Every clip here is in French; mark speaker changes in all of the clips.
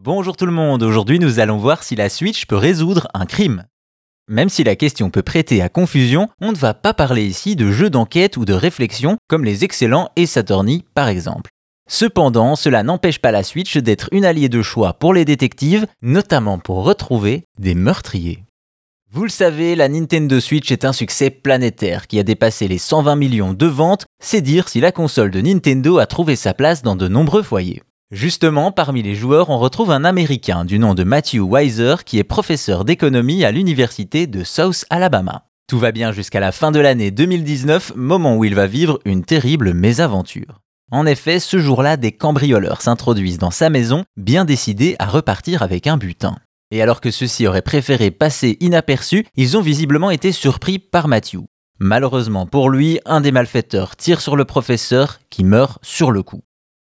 Speaker 1: Bonjour tout le monde, aujourd'hui nous allons voir si la Switch peut résoudre un crime. Même si la question peut prêter à confusion, on ne va pas parler ici de jeux d'enquête ou de réflexion comme les excellents Ace Attorney par exemple. Cependant, cela n'empêche pas la Switch d'être une alliée de choix pour les détectives, notamment pour retrouver des meurtriers. Vous le savez, la Nintendo Switch est un succès planétaire qui a dépassé les 120 millions de ventes, c'est dire si la console de Nintendo a trouvé sa place dans de nombreux foyers. Justement, parmi les joueurs, on retrouve un Américain du nom de Matthew Weiser qui est professeur d'économie à l'université de South Alabama. Tout va bien jusqu'à la fin de l'année 2019, moment où il va vivre une terrible mésaventure. En effet, ce jour-là, des cambrioleurs s'introduisent dans sa maison, bien décidés à repartir avec un butin. Et alors que ceux-ci auraient préféré passer inaperçus, ils ont visiblement été surpris par Matthew. Malheureusement pour lui, un des malfaiteurs tire sur le professeur qui meurt sur le coup.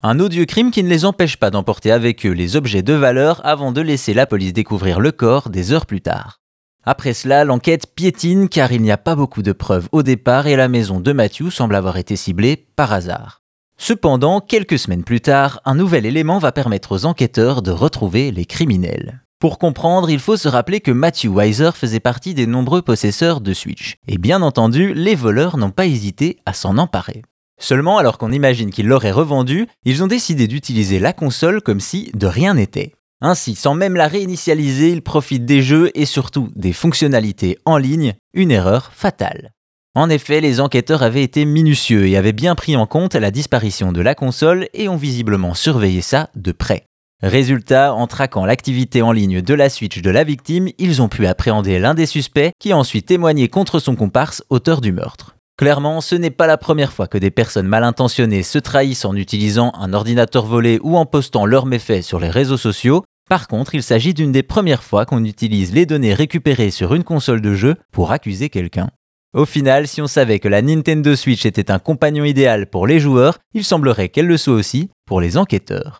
Speaker 1: Un odieux crime qui ne les empêche pas d'emporter avec eux les objets de valeur avant de laisser la police découvrir le corps des heures plus tard. Après cela, l'enquête piétine car il n'y a pas beaucoup de preuves au départ et la maison de Matthew semble avoir été ciblée par hasard. Cependant, quelques semaines plus tard, un nouvel élément va permettre aux enquêteurs de retrouver les criminels. Pour comprendre, il faut se rappeler que Matthew Weiser faisait partie des nombreux possesseurs de Switch. Et bien entendu, les voleurs n'ont pas hésité à s'en emparer. Seulement, alors qu'on imagine qu'ils l'auraient revendu, ils ont décidé d'utiliser la console comme si de rien n'était. Ainsi, sans même la réinitialiser, ils profitent des jeux et surtout des fonctionnalités en ligne, une erreur fatale. En effet, les enquêteurs avaient été minutieux et avaient bien pris en compte la disparition de la console et ont visiblement surveillé ça de près. Résultat, en traquant l'activité en ligne de la Switch de la victime, ils ont pu appréhender l'un des suspects qui a ensuite témoigné contre son comparse, auteur du meurtre. Clairement, ce n'est pas la première fois que des personnes mal intentionnées se trahissent en utilisant un ordinateur volé ou en postant leurs méfaits sur les réseaux sociaux. Par contre, il s'agit d'une des premières fois qu'on utilise les données récupérées sur une console de jeu pour accuser quelqu'un. Au final, si on savait que la Nintendo Switch était un compagnon idéal pour les joueurs, il semblerait qu'elle le soit aussi pour les enquêteurs.